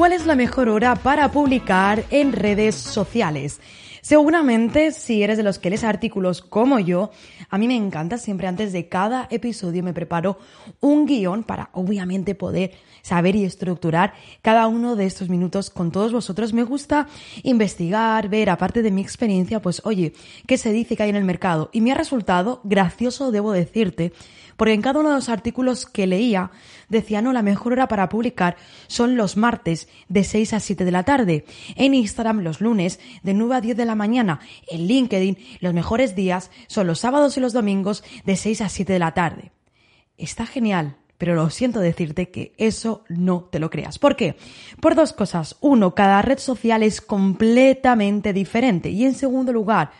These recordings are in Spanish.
¿Cuál es la mejor hora para publicar en redes sociales? Seguramente, si eres de los que lees artículos como yo, a mí me encanta siempre antes de cada episodio me preparo un guion para obviamente poder saber y estructurar cada uno de estos minutos con todos vosotros. Me gusta investigar, ver, aparte de mi experiencia, pues oye, ¿qué se dice que hay en el mercado? Y me ha resultado gracioso, debo decirte, porque en cada uno de los artículos que leía decía, no, la mejor hora para publicar son los martes de 6 a 7 de la tarde, en Instagram los lunes de 9 a 10 de la mañana, en LinkedIn los mejores días son los sábados y los domingos de 6 a 7 de la tarde. Está genial, pero lo siento decirte que eso no te lo creas. ¿Por qué? Por dos cosas. Uno, cada red social es completamente diferente. Y en segundo lugar,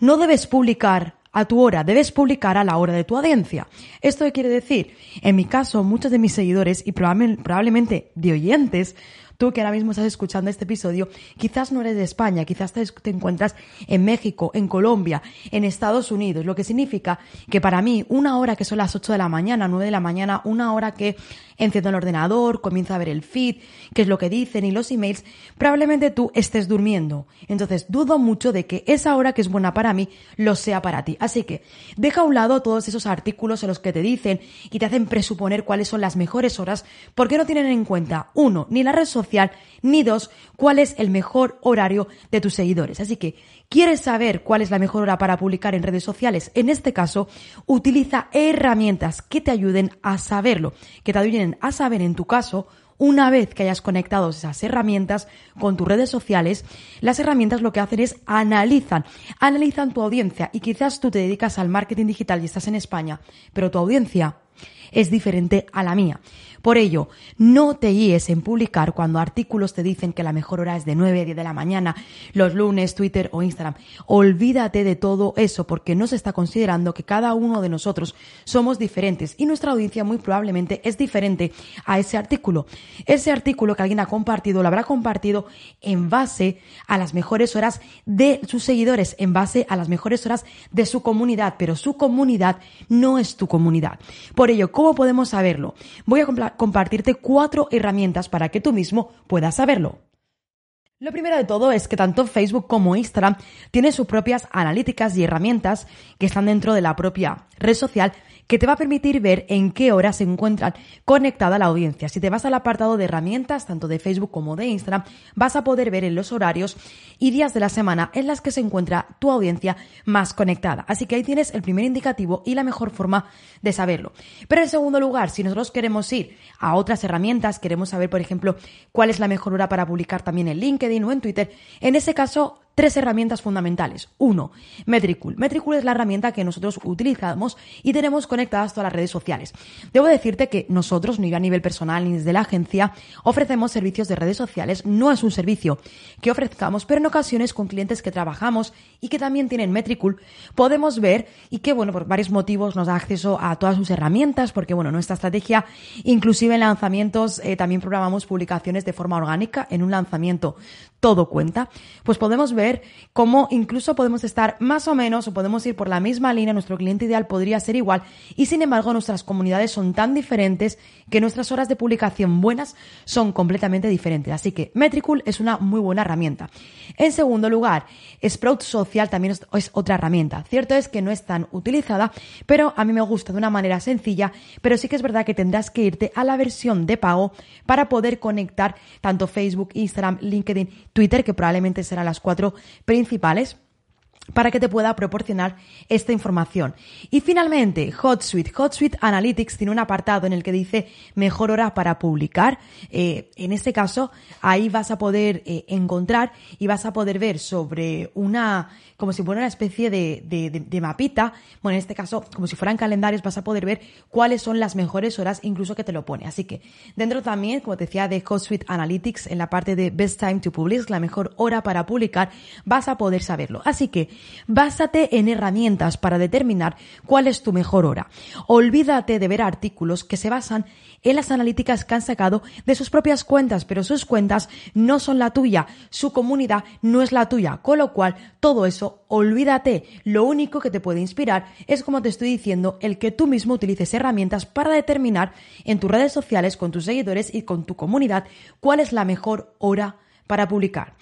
no debes publicar a tu hora, debes publicar a la hora de tu audiencia. ¿Esto qué quiere decir? En mi caso, muchos de mis seguidores y probablemente de oyentes Tú que ahora mismo estás escuchando este episodio, quizás no eres de España, quizás te, encuentras en México, en Colombia, en Estados Unidos, lo que significa que para mí una hora que son las 8 de la mañana, 9 de la mañana, una hora que enciendo el ordenador, comienzo a ver el feed, qué es lo que dicen y los emails, probablemente tú estés durmiendo. Entonces dudo mucho de que esa hora que es buena para mí lo sea para ti. Así que deja a un lado todos esos artículos en los que te dicen y te hacen presuponer cuáles son las mejores horas porque no tienen en cuenta, uno, ni la red social, ni dos, cuál es el mejor horario de tus seguidores. Así que, ¿quieres saber cuál es la mejor hora para publicar en redes sociales? En este caso, utiliza herramientas que te ayuden a saberlo, que te ayuden a saber en tu caso una vez que hayas conectado esas herramientas con tus redes sociales, las herramientas lo que hacen es analizan, analizan tu audiencia y quizás tú te dedicas al marketing digital y estás en España, pero tu audiencia es diferente a la mía. Por ello, no te guíes en publicar cuando artículos te dicen que la mejor hora es de 9 a 10 de la mañana, los lunes, Twitter o Instagram. Olvídate de todo eso porque no se está considerando que cada uno de nosotros somos diferentes y nuestra audiencia muy probablemente es diferente a ese artículo. Ese artículo que alguien ha compartido lo habrá compartido en base a las mejores horas de sus seguidores, en base a las mejores horas de su comunidad, pero su comunidad no es tu comunidad. Por ello, ¿cómo podemos saberlo? Voy a compartirte cuatro herramientas para que tú mismo puedas saberlo. Lo primero de todo es que tanto Facebook como Instagram tienen sus propias analíticas y herramientas que están dentro de la propia red social que te va a permitir ver en qué hora se encuentran conectada la audiencia. Si te vas al apartado de herramientas, tanto de Facebook como de Instagram, vas a poder ver en los horarios y días de la semana en las que se encuentra tu audiencia más conectada. Así que ahí tienes el primer indicativo y la mejor forma de saberlo. Pero en segundo lugar, si nosotros queremos ir a otras herramientas, queremos saber, por ejemplo, cuál es la mejor hora para publicar también en LinkedIn o en Twitter, en ese caso tres herramientas fundamentales. Uno, Metricool. Metricool es la herramienta que nosotros utilizamos y tenemos conectadas todas las redes sociales. Debo decirte que nosotros, ni a nivel personal ni desde la agencia, ofrecemos servicios de redes sociales. No es un servicio que ofrezcamos, pero en ocasiones con clientes que trabajamos y que también tienen Metricool, podemos ver y que, bueno, por varios motivos nos da acceso a todas sus herramientas, porque, bueno, nuestra estrategia, inclusive en lanzamientos, eh, también programamos publicaciones de forma orgánica. En un lanzamiento todo cuenta. Pues podemos ver cómo incluso podemos estar más o menos o podemos ir por la misma línea, nuestro cliente ideal podría ser igual y sin embargo nuestras comunidades son tan diferentes que nuestras horas de publicación buenas son completamente diferentes. Así que Metricool es una muy buena herramienta. En segundo lugar, Sprout Social también es otra herramienta. Cierto es que no es tan utilizada, pero a mí me gusta de una manera sencilla, pero sí que es verdad que tendrás que irte a la versión de pago para poder conectar tanto Facebook, Instagram, LinkedIn, Twitter, que probablemente serán las cuatro principales para que te pueda proporcionar esta información. Y finalmente, HotSuite. HotSuite Analytics tiene un apartado en el que dice mejor hora para publicar. Eh, en este caso, ahí vas a poder eh, encontrar y vas a poder ver sobre una, como si fuera una especie de, de, mapita, bueno, en este caso, como si fueran calendarios, vas a poder ver cuáles son las mejores horas, incluso que te lo pone. Así que dentro también, como te decía, de HotSuite Analytics, en la parte de Best Time to Publish, la mejor hora para publicar, vas a poder saberlo. Así que básate en herramientas para determinar cuál es tu mejor hora. Olvídate de ver artículos que se basan en las analíticas que han sacado de sus propias cuentas, pero sus cuentas no son la tuya, su comunidad no es la tuya, con lo cual todo eso olvídate. Lo único que te puede inspirar es, como te estoy diciendo, el que tú mismo utilices herramientas para determinar en tus redes sociales, con tus seguidores y con tu comunidad cuál es la mejor hora para publicar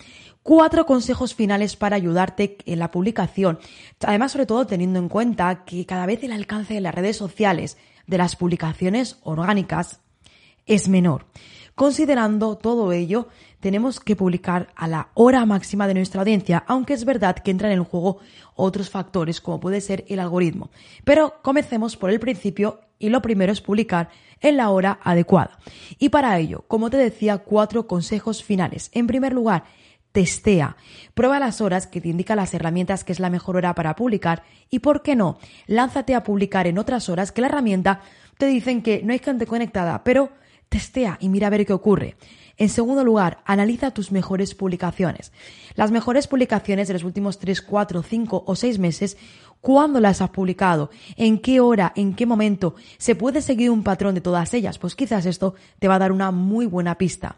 cuatro consejos finales para ayudarte en la publicación. Además, sobre todo teniendo en cuenta que cada vez el alcance de las redes sociales de las publicaciones orgánicas es menor. Considerando todo ello, tenemos que publicar a la hora máxima de nuestra audiencia, aunque es verdad que entran en juego otros factores como puede ser el algoritmo. Pero comencemos por el principio y lo primero es publicar en la hora adecuada. Y para ello, como te decía, cuatro consejos finales. En primer lugar, testea. Prueba las horas que te indican las herramientas que es la mejor hora para publicar y, ¿por qué no? Lánzate a publicar en otras horas que la herramienta te dicen que no hay gente conectada, pero testea y mira a ver qué ocurre. En segundo lugar, analiza tus mejores publicaciones. Las mejores publicaciones de los últimos 3, 4, 5 o 6 meses, ¿cuándo las has publicado? ¿En qué hora? ¿En qué momento? ¿Se puede seguir un patrón de todas ellas? Pues quizás esto te va a dar una muy buena pista.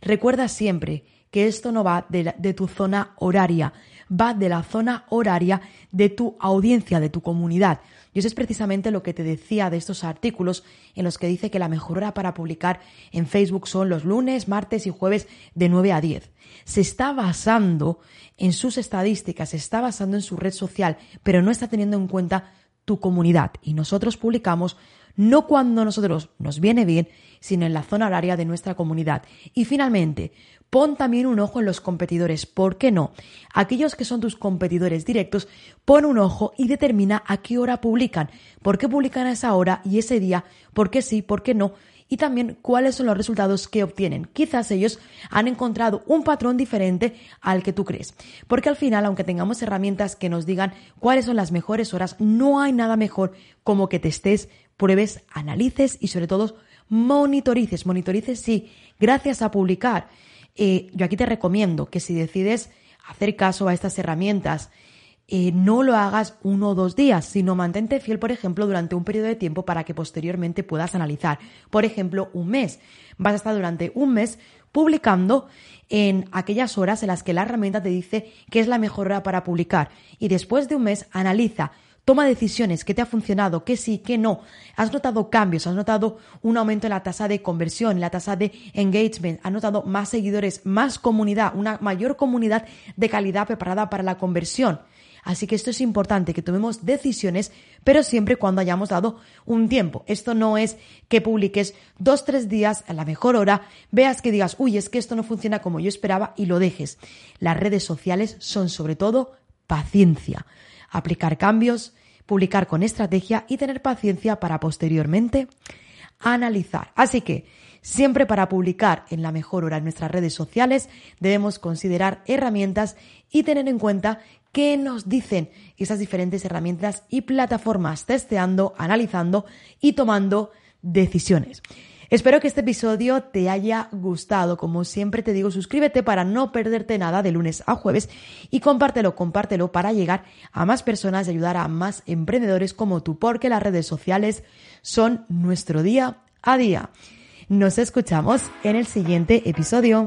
Recuerda siempre que esto no va de, de, tu zona horaria, va de la zona horaria de tu audiencia, de tu comunidad. Y eso es precisamente lo que te decía de estos artículos en los que dice que la mejor hora para publicar en Facebook son los lunes, martes y jueves de 9 a 10. Se está basando en sus estadísticas, se está basando en su red social, pero no está teniendo en cuenta tu comunidad. Y nosotros publicamos no cuando nosotros nos viene bien, sino en la zona horaria de nuestra comunidad. Y finalmente, pon también un ojo en los competidores. ¿Por qué no? Aquellos que son tus competidores directos, pon un ojo y determina a qué hora publican. ¿Por qué publican a esa hora y ese día? ¿Por qué sí? ¿Por qué no? y también cuáles son los resultados que obtienen. Quizás ellos han encontrado un patrón diferente al que tú crees. Porque al final, aunque tengamos herramientas que nos digan cuáles son las mejores horas, no hay nada mejor como que te estés, pruebes, analices y sobre todo monitorices. Monitorices sí, gracias a publicar. Eh, yo aquí te recomiendo que si decides hacer caso a estas herramientas, eh, no lo hagas uno o dos días, sino mantente fiel, por ejemplo, durante un periodo de tiempo para que posteriormente puedas analizar. Por ejemplo, un mes. Vas a estar durante un mes publicando en aquellas horas en las que la herramienta te dice que es la mejor hora para publicar. Y después de un mes, analiza Toma decisiones, qué te ha funcionado, qué sí, qué no. Has notado cambios, has notado un aumento en la tasa de conversión, en la tasa de engagement, has notado más seguidores, más comunidad, una mayor comunidad de calidad preparada para la conversión. Así que esto es importante, que tomemos decisiones, pero siempre cuando hayamos dado un tiempo. Esto no es que publiques dos, tres días a la mejor hora, veas que digas, uy, es que esto no funciona como yo esperaba y lo dejes. Las redes sociales son sobre todo paciencia. Aplicar cambios, publicar con estrategia y tener paciencia para posteriormente analizar. Así que siempre para publicar en la mejor hora en nuestras redes sociales debemos considerar herramientas y tener en cuenta qué nos dicen esas diferentes herramientas y plataformas, testeando, analizando y tomando decisiones. Espero que este episodio te haya gustado. Como siempre te digo, suscríbete para no perderte nada de lunes a jueves y compártelo, compártelo para llegar a más personas y ayudar a más emprendedores como tú, porque las redes sociales son nuestro día a día. Nos escuchamos en el siguiente episodio.